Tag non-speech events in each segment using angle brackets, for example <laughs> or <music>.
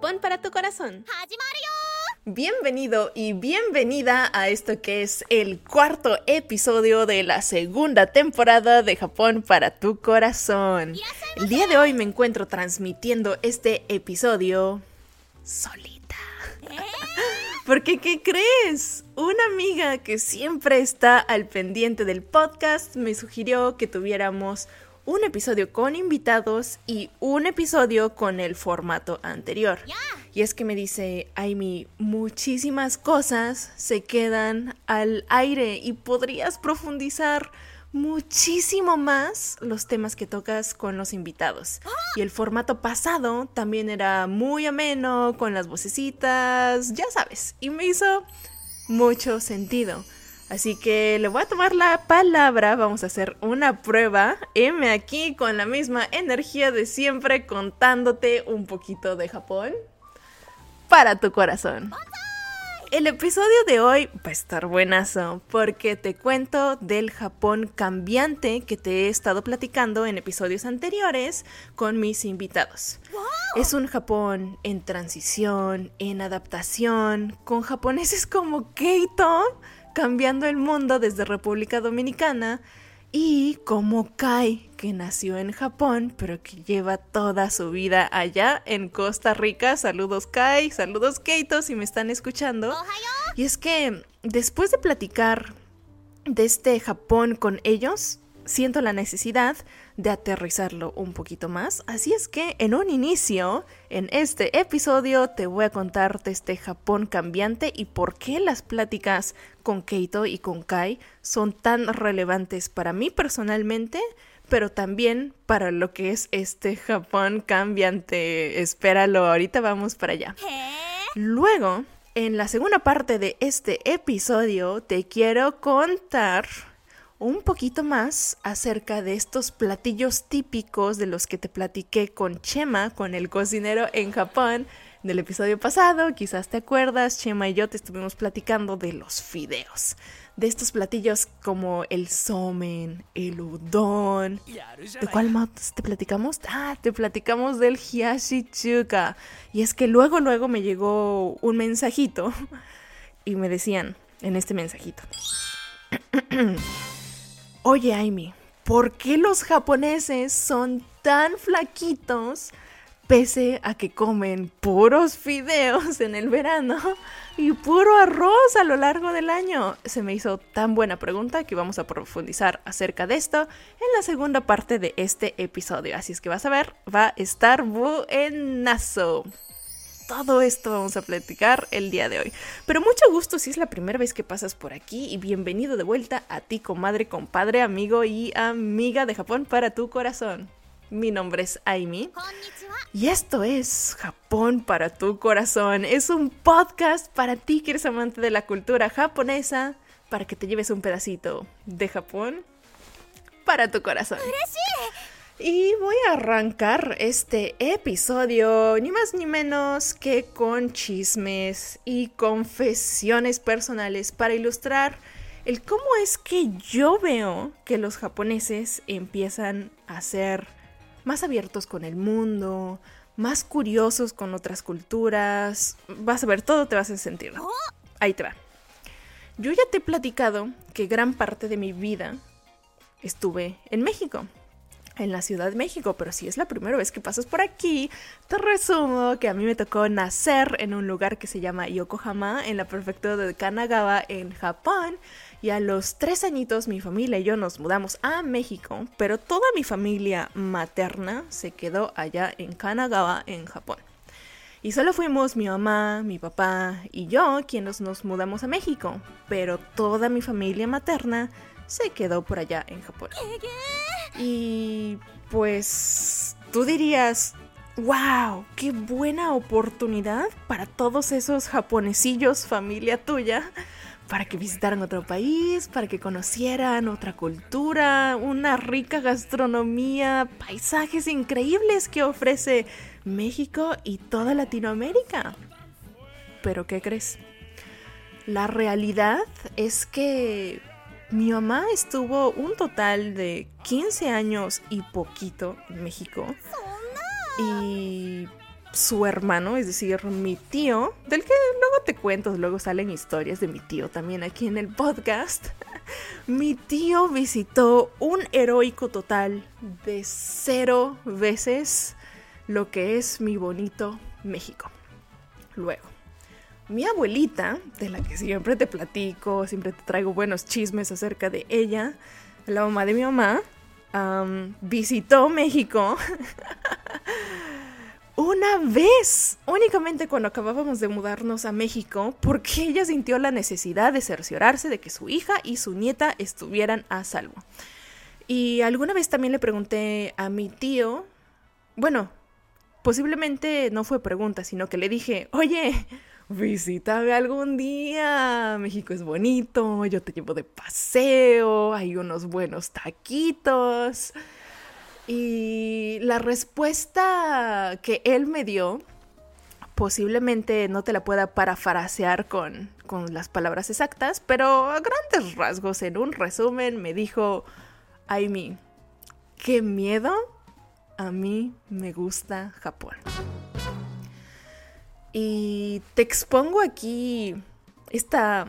Japón para tu corazón. Bienvenido y bienvenida a esto que es el cuarto episodio de la segunda temporada de Japón para tu corazón. El día de hoy me encuentro transmitiendo este episodio solita. <laughs> Porque, ¿qué crees? Una amiga que siempre está al pendiente del podcast me sugirió que tuviéramos un episodio con invitados y un episodio con el formato anterior. Y es que me dice, Aimi, muchísimas cosas se quedan al aire y podrías profundizar muchísimo más los temas que tocas con los invitados. Y el formato pasado también era muy ameno, con las vocecitas, ya sabes, y me hizo mucho sentido. Así que le voy a tomar la palabra, vamos a hacer una prueba. M aquí con la misma energía de siempre contándote un poquito de Japón para tu corazón. El episodio de hoy va a estar buenazo porque te cuento del Japón cambiante que te he estado platicando en episodios anteriores con mis invitados. Es un Japón en transición, en adaptación, con japoneses como Keito cambiando el mundo desde República Dominicana y como Kai, que nació en Japón, pero que lleva toda su vida allá en Costa Rica. Saludos Kai, saludos Keito si me están escuchando. Y es que después de platicar de este Japón con ellos, siento la necesidad de aterrizarlo un poquito más. Así es que en un inicio, en este episodio, te voy a contar de este Japón cambiante y por qué las pláticas con Keito y con Kai son tan relevantes para mí personalmente, pero también para lo que es este Japón cambiante. Espéralo, ahorita vamos para allá. Luego, en la segunda parte de este episodio, te quiero contar un poquito más acerca de estos platillos típicos de los que te platiqué con Chema, con el cocinero en Japón, del episodio pasado. Quizás te acuerdas, Chema y yo te estuvimos platicando de los fideos. De estos platillos como el somen, el udon. ¿De cuál más te platicamos? Ah, te platicamos del hiyashi chuka. Y es que luego, luego me llegó un mensajito <laughs> y me decían en este mensajito. <clears throat> Oye, Aimi, ¿por qué los japoneses son tan flaquitos pese a que comen puros fideos en el verano y puro arroz a lo largo del año? Se me hizo tan buena pregunta que vamos a profundizar acerca de esto en la segunda parte de este episodio. Así es que vas a ver, va a estar buenazo todo esto vamos a platicar el día de hoy. Pero mucho gusto si es la primera vez que pasas por aquí y bienvenido de vuelta a ti, comadre, compadre, amigo y amiga de Japón para tu corazón. Mi nombre es Aimi y esto es Japón para tu corazón. Es un podcast para ti que eres amante de la cultura japonesa, para que te lleves un pedacito de Japón para tu corazón. Y voy a arrancar este episodio ni más ni menos que con chismes y confesiones personales para ilustrar el cómo es que yo veo que los japoneses empiezan a ser más abiertos con el mundo, más curiosos con otras culturas. Vas a ver, todo te vas a sentir. Ahí te va. Yo ya te he platicado que gran parte de mi vida estuve en México en la Ciudad de México, pero si es la primera vez que pasas por aquí, te resumo que a mí me tocó nacer en un lugar que se llama Yokohama, en la prefectura de Kanagawa, en Japón. Y a los tres añitos mi familia y yo nos mudamos a México, pero toda mi familia materna se quedó allá en Kanagawa, en Japón. Y solo fuimos mi mamá, mi papá y yo quienes nos mudamos a México, pero toda mi familia materna se quedó por allá en Japón. Y pues tú dirías, wow, qué buena oportunidad para todos esos japonesillos, familia tuya, para que visitaran otro país, para que conocieran otra cultura, una rica gastronomía, paisajes increíbles que ofrece México y toda Latinoamérica. Pero ¿qué crees? La realidad es que mi mamá estuvo un total de 15 años y poquito en México. Y su hermano, es decir, mi tío, del que luego te cuento, luego salen historias de mi tío también aquí en el podcast. <laughs> mi tío visitó un heroico total de cero veces lo que es mi bonito México. Luego, mi abuelita, de la que siempre te platico, siempre te traigo buenos chismes acerca de ella, la mamá de mi mamá, visitó México <laughs> una vez, únicamente cuando acabábamos de mudarnos a México, porque ella sintió la necesidad de cerciorarse de que su hija y su nieta estuvieran a salvo. Y alguna vez también le pregunté a mi tío, bueno, posiblemente no fue pregunta, sino que le dije, oye, visítame algún día, México es bonito, yo te llevo de paseo, hay unos buenos taquitos. Y la respuesta que él me dio, posiblemente no te la pueda parafrasear con, con las palabras exactas, pero a grandes rasgos, en un resumen, me dijo, Aimi, qué miedo, a mí me gusta Japón. Y te expongo aquí esta,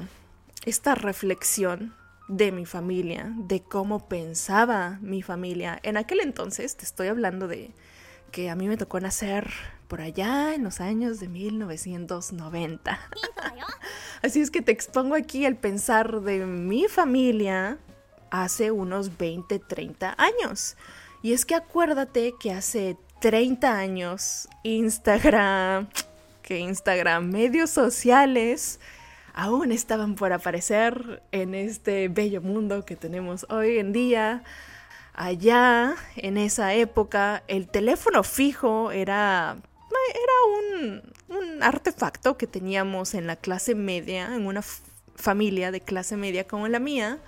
esta reflexión de mi familia, de cómo pensaba mi familia. En aquel entonces, te estoy hablando de que a mí me tocó nacer por allá en los años de 1990. <laughs> Así es que te expongo aquí el pensar de mi familia hace unos 20, 30 años. Y es que acuérdate que hace 30 años Instagram, que Instagram, medios sociales, aún estaban por aparecer en este bello mundo que tenemos hoy en día. Allá, en esa época, el teléfono fijo era, era un, un artefacto que teníamos en la clase media, en una familia de clase media como la mía.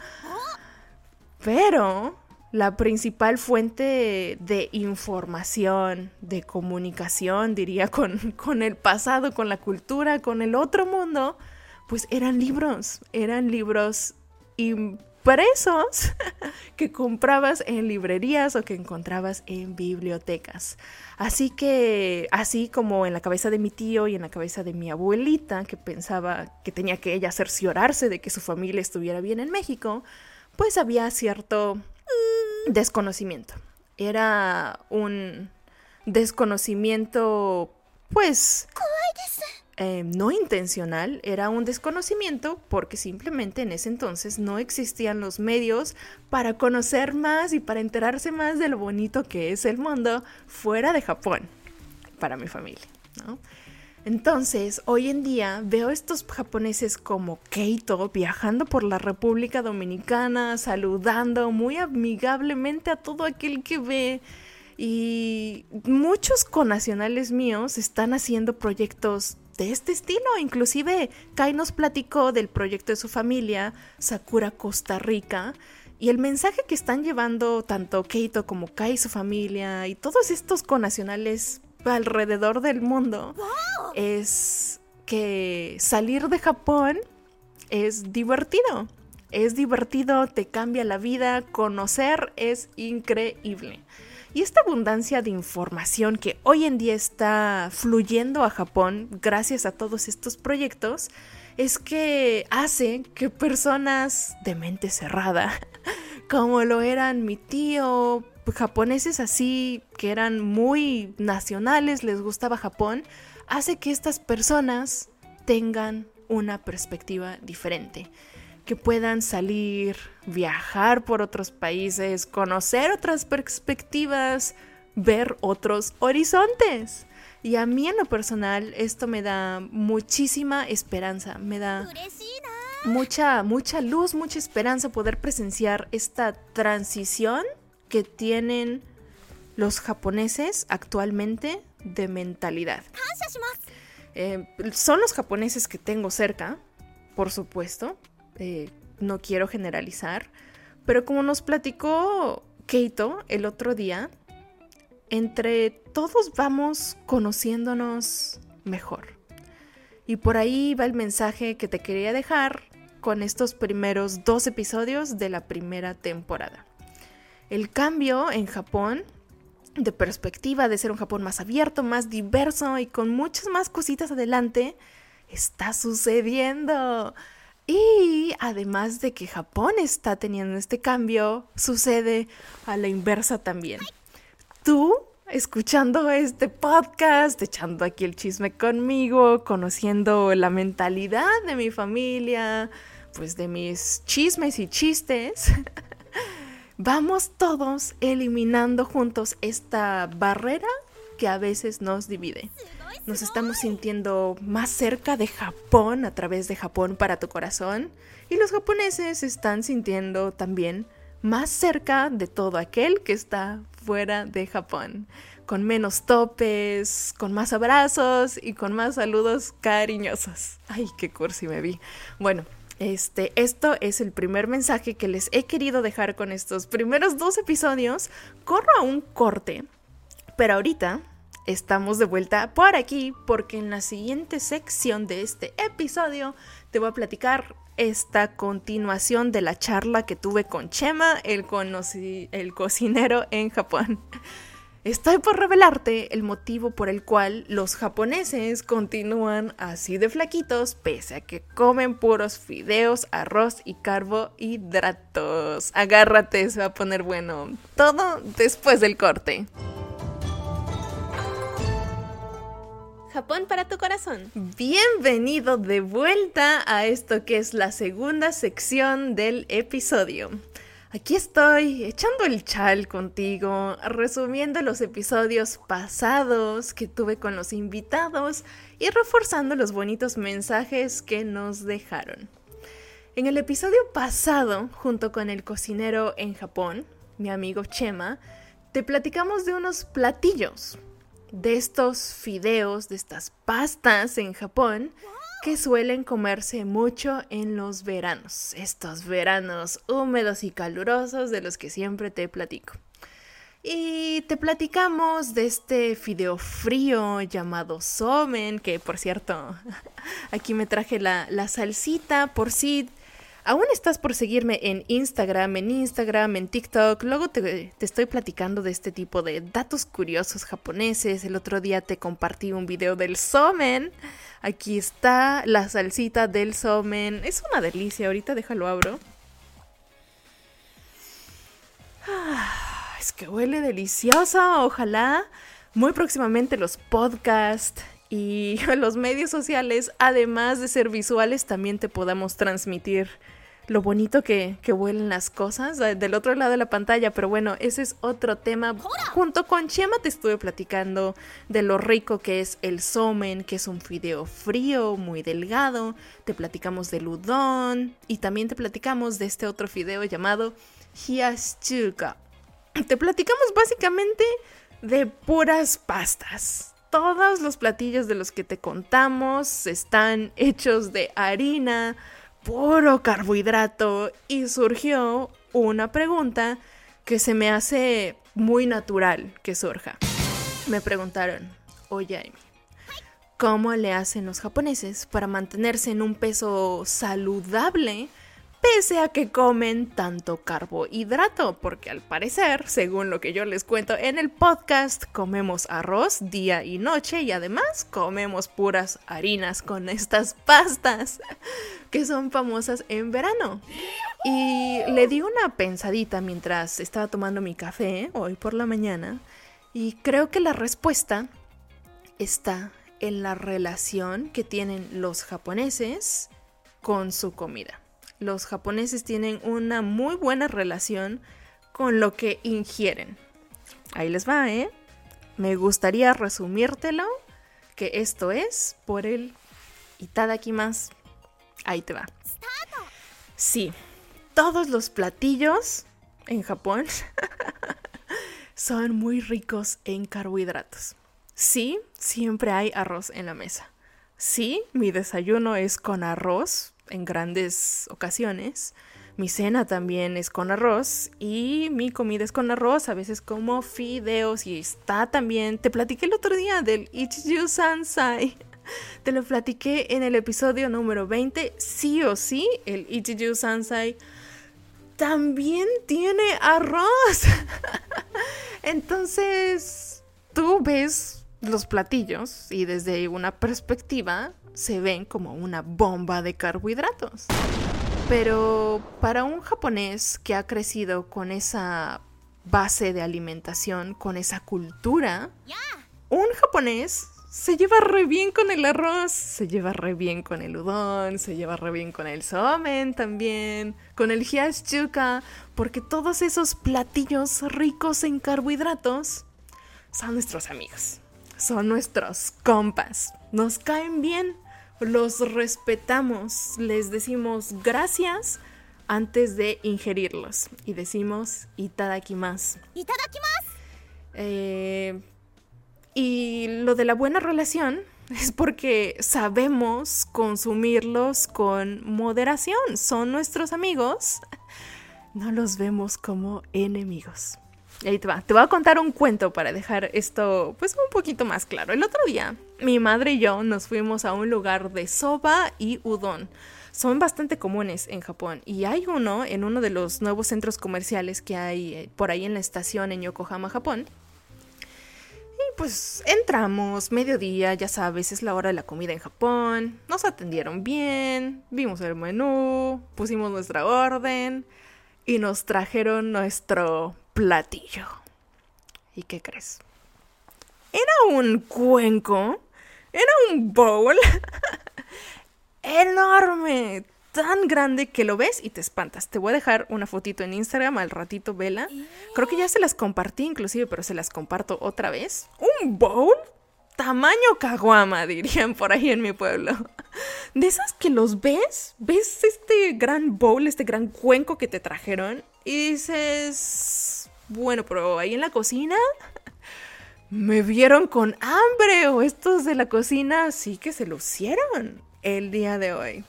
Pero la principal fuente de información, de comunicación, diría, con, con el pasado, con la cultura, con el otro mundo, pues eran libros, eran libros impresos <laughs> que comprabas en librerías o que encontrabas en bibliotecas. Así que, así como en la cabeza de mi tío y en la cabeza de mi abuelita, que pensaba que tenía que ella cerciorarse de que su familia estuviera bien en México, pues había cierto desconocimiento. Era un desconocimiento, pues, eh, no intencional, era un desconocimiento porque simplemente en ese entonces no existían los medios para conocer más y para enterarse más de lo bonito que es el mundo fuera de Japón, para mi familia, Entonces, hoy en día veo estos japoneses como Keito viajando por la República Dominicana, saludando muy amigablemente a todo aquel que ve. Y muchos conacionales míos están haciendo proyectos de este estilo. Inclusive Kai nos platicó del proyecto de su familia, Sakura Costa Rica, y el mensaje que están llevando tanto Keito como Kai y su familia y todos estos conacionales alrededor del mundo es que salir de Japón es divertido. Es divertido, te cambia la vida, conocer es increíble. Y esta abundancia de información que hoy en día está fluyendo a Japón gracias a todos estos proyectos es que hace que personas de mente cerrada, <laughs> como lo eran mi tío, japoneses así que eran muy nacionales, les gustaba Japón, hace que estas personas tengan una perspectiva diferente que puedan salir, viajar por otros países, conocer otras perspectivas, ver otros horizontes. Y a mí en lo personal esto me da muchísima esperanza, me da mucha, mucha luz, mucha esperanza poder presenciar esta transición que tienen los japoneses actualmente de mentalidad. Eh, son los japoneses que tengo cerca, por supuesto, eh, no quiero generalizar, pero como nos platicó Keito el otro día, entre todos vamos conociéndonos mejor. Y por ahí va el mensaje que te quería dejar con estos primeros dos episodios de la primera temporada. El cambio en Japón de perspectiva, de ser un Japón más abierto, más diverso y con muchas más cositas adelante, está sucediendo. Y además de que Japón está teniendo este cambio, sucede a la inversa también. Tú, escuchando este podcast, echando aquí el chisme conmigo, conociendo la mentalidad de mi familia, pues de mis chismes y chistes, <laughs> vamos todos eliminando juntos esta barrera que a veces nos divide. Nos estamos sintiendo más cerca de Japón a través de Japón para tu corazón y los japoneses están sintiendo también más cerca de todo aquel que está fuera de Japón, con menos topes, con más abrazos y con más saludos cariñosos. Ay, qué cursi me vi. Bueno, este, esto es el primer mensaje que les he querido dejar con estos primeros dos episodios. Corro a un corte, pero ahorita estamos de vuelta por aquí porque en la siguiente sección de este episodio te voy a platicar esta continuación de la charla que tuve con Chema, el, el cocinero en Japón. Estoy por revelarte el motivo por el cual los japoneses continúan así de flaquitos pese a que comen puros fideos, arroz y carbohidratos. Agárrate, se va a poner bueno. Todo después del corte. Japón para tu corazón. Bienvenido de vuelta a esto que es la segunda sección del episodio. Aquí estoy echando el chal contigo, resumiendo los episodios pasados que tuve con los invitados y reforzando los bonitos mensajes que nos dejaron. En el episodio pasado, junto con el cocinero en Japón, mi amigo Chema, te platicamos de unos platillos, de estos fideos, de estas pastas en Japón que suelen comerse mucho en los veranos, estos veranos húmedos y calurosos de los que siempre te platico. Y te platicamos de este fideo frío llamado somen, que por cierto, <laughs> aquí me traje la, la salsita por si aún estás por seguirme en Instagram, en Instagram, en TikTok. Luego te, estoy platicando de este tipo de datos curiosos japoneses. El otro día te compartí un video del somen. Aquí está la salsita del somen. Es una delicia. Ahorita déjalo abro. Ah, es que huele delicioso. Ojalá muy próximamente los podcasts y <laughs> los medios sociales, además de ser visuales, también te podamos transmitir lo bonito que, que huelen las cosas eh, del otro lado de la pantalla. Pero bueno, ese es otro tema. Junto con Chema te estuve platicando de lo rico que es el somen, que es un fideo frío, muy delgado. Te platicamos del udon y también te platicamos de este otro fideo llamado hiyachuka. <clears throat> Te platicamos básicamente de puras pastas. Todos los platillos de los que te contamos están hechos de harina, puro carbohidrato y surgió una pregunta que se me hace muy natural que surja. Me preguntaron, oye ¿cómo le hacen los japoneses para mantenerse en un peso saludable pese a que comen tanto carbohidrato, porque al parecer, según lo que yo les cuento en el podcast, comemos arroz día y noche y además comemos puras harinas con estas pastas <laughs> que son famosas en verano. Y le di una pensadita mientras estaba tomando mi café hoy por la mañana y creo que la respuesta está en la relación que tienen los japoneses con su comida los japoneses tienen una muy buena relación con lo que ingieren. Ahí les va, ¿eh? Me gustaría resumírtelo que esto es por el más. Ahí te va. Sí, todos los platillos en Japón <laughs> son muy ricos en carbohidratos. Sí, siempre hay arroz en la mesa. Sí, mi desayuno es con arroz, en grandes ocasiones. Mi cena también es con arroz y mi comida es con arroz, a veces como fideos y está también, te platiqué el otro día del Ichiyu Sansai. Te lo platiqué en el episodio número 20, sí o sí, el Ichiyu Sansai también tiene arroz. <laughs> Entonces, tú ves los platillos y desde una perspectiva se ven como una bomba de carbohidratos. Pero para un japonés que ha crecido con esa base de alimentación, con esa cultura, un japonés se lleva re bien con el arroz, se lleva re bien con el udon, se lleva re bien con el somen también, con el hyashuka, porque todos esos platillos ricos en carbohidratos son nuestros amigos, son nuestros compas, nos caen bien, los respetamos, les decimos gracias antes de ingerirlos y decimos itadakimasu. Itadakimasu. Eh, y lo de la buena relación <laughs> es porque sabemos consumirlos con moderación. Son nuestros amigos. <laughs> No los vemos como enemigos. Y ahí te va. Te voy a contar un cuento para dejar esto pues un poquito más claro. El otro día, mi madre y yo nos fuimos a un lugar de soba y udon. Son bastante comunes en Japón y hay uno en uno de los nuevos centros comerciales que hay eh, por ahí en la estación en Yokohama, Japón pues entramos, mediodía, ya sabes, es la hora de la comida en Japón. Nos atendieron bien, vimos el menú, pusimos nuestra orden y nos trajeron nuestro platillo. ¿Y qué crees? Era un cuenco, era un bowl <laughs> enorme, tan grande que lo ves y te espantas. Te voy a dejar una fotito en Instagram al ratito, vela. Creo que ya se las compartí inclusive, pero se las comparto otra vez. ¿Un bowl? Tamaño caguama, <laughs> dirían por ahí en mi pueblo. De esas que los ves, ves este gran bowl, este gran cuenco que te trajeron y dices, bueno, pero ahí en la cocina me vieron con hambre o estos de la cocina sí que se lucieron el día de hoy.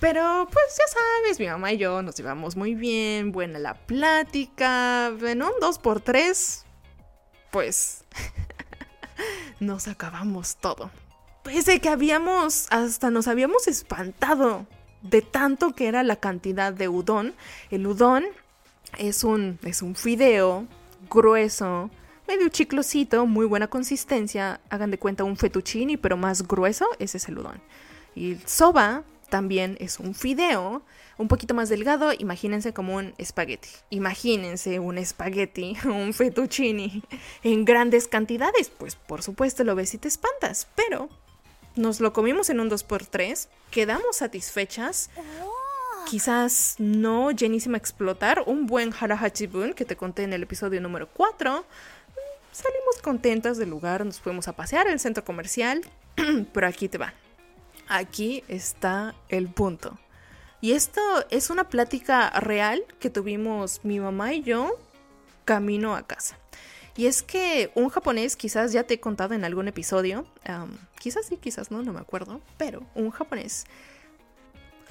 Pero pues ya sabes, mi mamá y yo nos llevamos muy bien, buena la plática, en un 2x3, pues <laughs> nos acabamos todo. Pese que habíamos, hasta nos habíamos espantado de tanto que era la cantidad de udon. El udon es un, es un fideo grueso, medio chiclosito, muy buena consistencia. Hagan de cuenta un fettuccini, pero más grueso, ese es. Y el soba también es un fideo un poquito más delgado, imagínense como un espagueti. Imagínense un espagueti, <laughs> un fettuccini en grandes cantidades. Pues por supuesto lo ves y te espantas, pero nos lo comimos en un 2x3, quedamos satisfechas. Quizás no llenísima a explotar, un buen harahachibun que te conté en el episodio número 4. Salimos contentas del lugar, nos fuimos a pasear al centro comercial, <clears throat> pero aquí te va. Aquí está el punto. Y esto es una plática real que tuvimos mi mamá y yo camino a casa. Y es que un japonés, quizás ya te he contado en algún episodio, quizás sí, quizás no, no me acuerdo, pero un japonés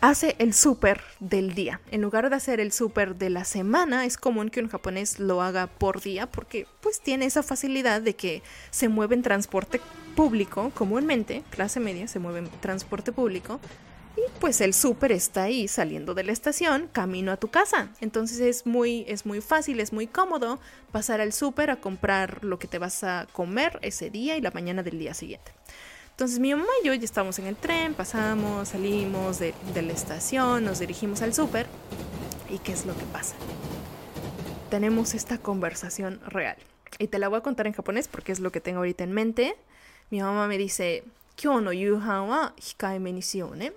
hace el súper del día. En lugar de hacer el súper de la semana, es común que un japonés lo haga por día porque pues tiene esa facilidad de que se mueve en transporte público, comúnmente, clase media se mueve en transporte público. Y pues el súper está ahí saliendo de la estación, camino a tu casa. Entonces es muy, es muy fácil, es muy cómodo pasar al súper a comprar lo que te vas a comer ese día y la mañana del día siguiente. Entonces mi mamá y yo ya estábamos en el tren, pasamos, salimos de, la estación, nos dirigimos al súper. ¿Y qué es lo que pasa? Tenemos esta conversación real. Y te la voy a contar en japonés porque es lo que tengo ahorita en mente. Mi mamá me dice, Kyo no yuhan wa hikaeme ni shione.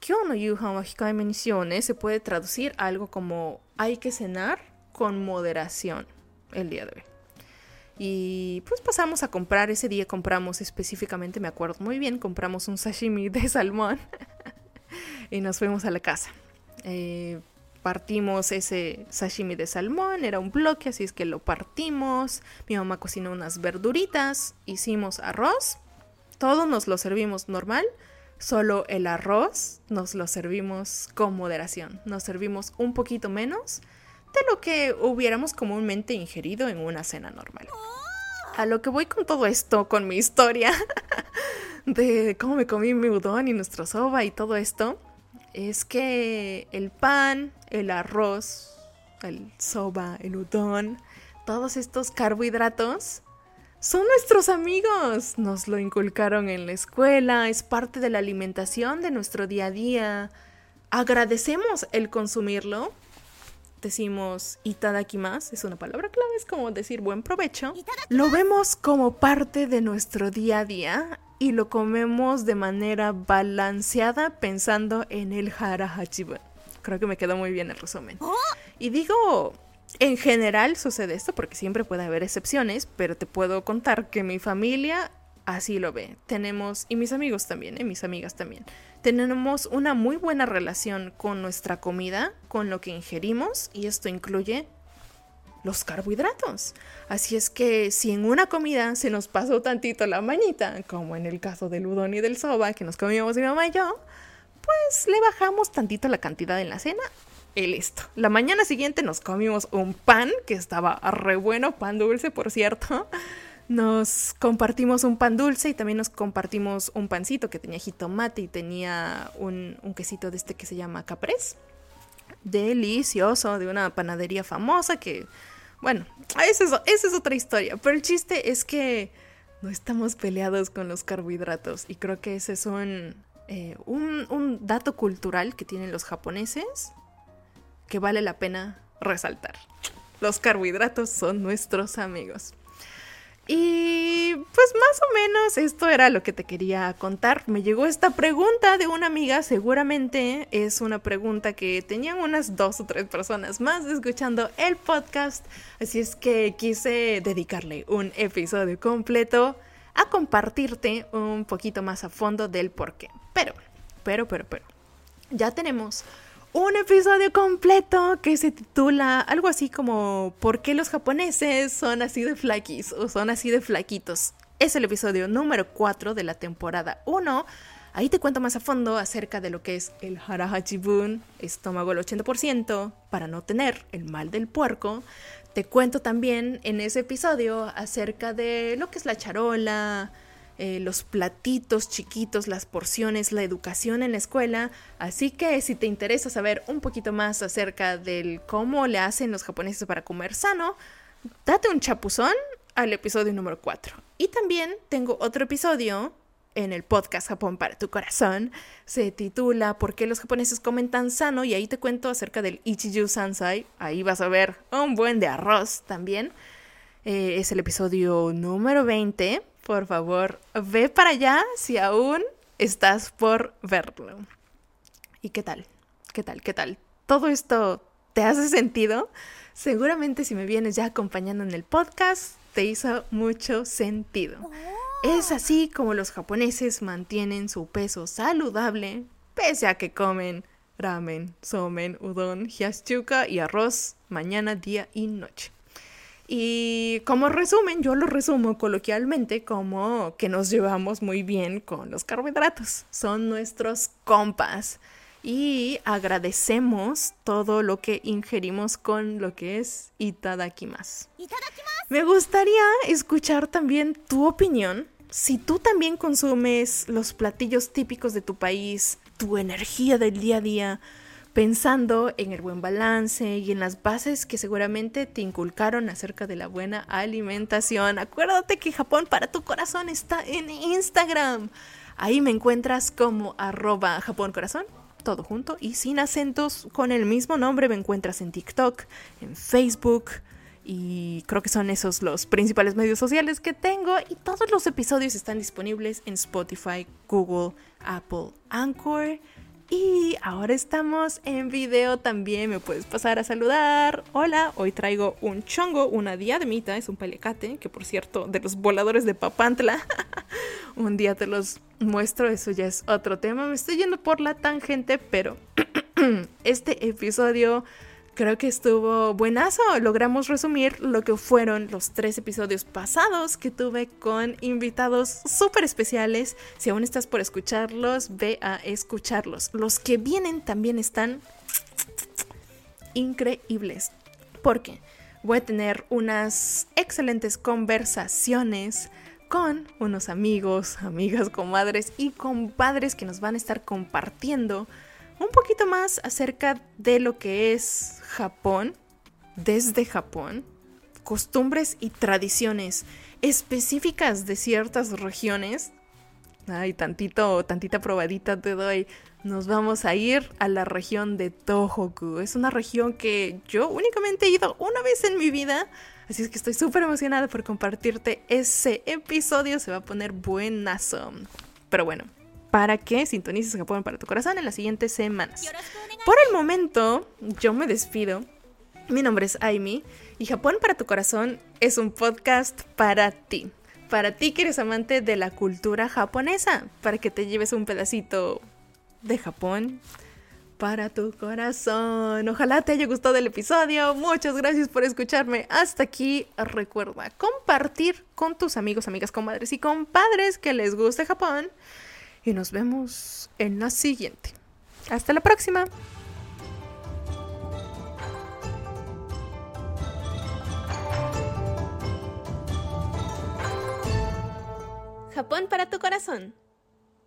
Kyo no yuhan wa hikaeme ni shione se puede traducir algo como hay que cenar con moderación el día de hoy. Y pues pasamos a comprar, ese día compramos específicamente, me acuerdo muy bien, compramos un sashimi de salmón <laughs> y nos fuimos a la casa. Eh, partimos ese sashimi de salmón, era un bloque, así es que lo partimos. Mi mamá cocinó unas verduritas, hicimos arroz, todo nos lo servimos normal, solo el arroz nos lo servimos con moderación, nos servimos un poquito menos de lo que hubiéramos comúnmente ingerido en una cena normal. A lo que voy con todo esto, con mi historia <laughs> de cómo me comí mi udon y nuestro soba y todo esto, es que el pan, el arroz, el soba, el udon, todos estos carbohidratos son nuestros amigos. Nos lo inculcaron en la escuela, es parte de la alimentación de nuestro día a día. Agradecemos el consumirlo. Decimos itadakimasu, es una palabra clave, es como decir buen provecho. Lo vemos como parte de nuestro día a día y lo comemos de manera balanceada pensando en el hara Creo que me quedó muy bien el resumen. ¡Oh! Y digo en general sucede esto porque siempre puede haber excepciones, pero te puedo contar que mi familia así lo ve. Tenemos, y mis amigos también, y mis amigas también, tenemos una muy buena relación con nuestra comida, con lo que ingerimos, y esto incluye los carbohidratos. Así es que si en una comida se nos pasó tantito la manita, como en el caso del udon y del soba que nos comíamos mi mamá y yo, pues le bajamos tantito la cantidad en la cena y listo. La mañana siguiente nos comimos un pan que estaba re bueno, pan dulce por cierto. Nos compartimos un pan dulce y también nos compartimos un pancito que tenía jitomate y tenía un, quesito de este que se llama caprés. Delicioso, de una panadería famosa que, bueno, esa es, otra historia. Pero el chiste es que no estamos peleados con los carbohidratos y creo que ese es un, eh, un dato cultural que tienen los japoneses que vale la pena resaltar. Los carbohidratos son nuestros amigos. Y pues más o menos esto era lo que te quería contar. Me llegó esta pregunta de una amiga, seguramente es una pregunta que tenían unas dos o tres personas más escuchando el podcast, así es que quise dedicarle un episodio completo a compartirte un poquito más a fondo del por qué. Pero, pero, pero, pero, ya tenemos un episodio completo que se titula algo así como ¿Por qué los japoneses son así de flaquis o son así de flaquitos? Es el episodio número 4 de la temporada 1. Ahí te cuento más a fondo acerca de lo que es el harahachibun, estómago al 80%, para no tener el mal del puerco. Te cuento también en ese episodio acerca de lo que es la charola, eh, los platitos chiquitos, las porciones, la educación en la escuela. Así que si te interesa saber un poquito más acerca del cómo le hacen los japoneses para comer sano, date un chapuzón al episodio número 4. Y también tengo otro episodio en el podcast Japón para tu corazón. Se titula ¿Por qué los japoneses comen tan sano? Y ahí te cuento acerca del Ichiju Sansai. Ahí vas a ver un buen de arroz también. Eh, es el episodio número 20 por favor, ve para allá si aún estás por verlo. ¿Y qué tal? ¿Qué tal? ¿Qué tal? ¿Todo esto te hace sentido? Seguramente si me vienes ya acompañando en el podcast, te hizo mucho sentido. Es así como los japoneses mantienen su peso saludable, pese a que comen ramen, somen, udon, hyaschuka y arroz mañana, día y noche. Y como resumen, yo lo resumo coloquialmente como que nos llevamos muy bien con los carbohidratos. Son nuestros compas. Y agradecemos todo lo que ingerimos con lo que es itadakimasu. Me gustaría escuchar también tu opinión. Si tú también consumes los platillos típicos de tu país, tu energía del día a día, pensando en el buen balance y en las bases que seguramente te inculcaron acerca de la buena alimentación. Acuérdate que Japón para tu corazón está en Instagram. Ahí me encuentras como arroba Japón Corazón, todo junto y sin acentos, con el mismo nombre me encuentras en TikTok, en Facebook y creo que son esos los principales medios sociales que tengo y todos los episodios están disponibles en Spotify, Google, Apple, Anchor y ahora estamos en video también, me puedes pasar a saludar. Hola, hoy traigo un chongo, una diademita, es un palecate, que por cierto, de los voladores de Papantla. <laughs> un día te los muestro, eso ya es otro tema. Me estoy yendo por la tangente, pero <clears throat> este episodio creo que estuvo buenazo. Logramos resumir lo que fueron los tres episodios pasados que tuve con invitados súper especiales. Si aún estás por escucharlos, ve a escucharlos. Los que vienen también están increíbles. Porque voy a tener unas excelentes conversaciones con unos amigos, amigas, comadres y compadres que nos van a estar compartiendo un poquito más acerca de lo que es Japón, desde Japón, costumbres y tradiciones específicas de ciertas regiones. Ay, tantito, tantita probadita te doy. Nos vamos a ir a la región de Tohoku. Es una región que yo únicamente he ido una vez en mi vida. Así es que estoy súper emocionada por compartirte ese episodio. Se va a poner buenazo. Pero bueno, para que sintonices Japón para tu corazón en las siguientes semanas. Por el momento, yo me despido. Mi nombre es Aimi y Japón para tu corazón es un podcast para ti. Para ti que eres amante de la cultura japonesa, para que te lleves un pedacito de Japón para tu corazón. Ojalá te haya gustado el episodio. Muchas gracias por escucharme. Hasta aquí. Recuerda compartir con tus amigos, amigas, comadres y compadres que les guste Japón. Y nos vemos en la siguiente. Hasta la próxima. Japón para tu corazón.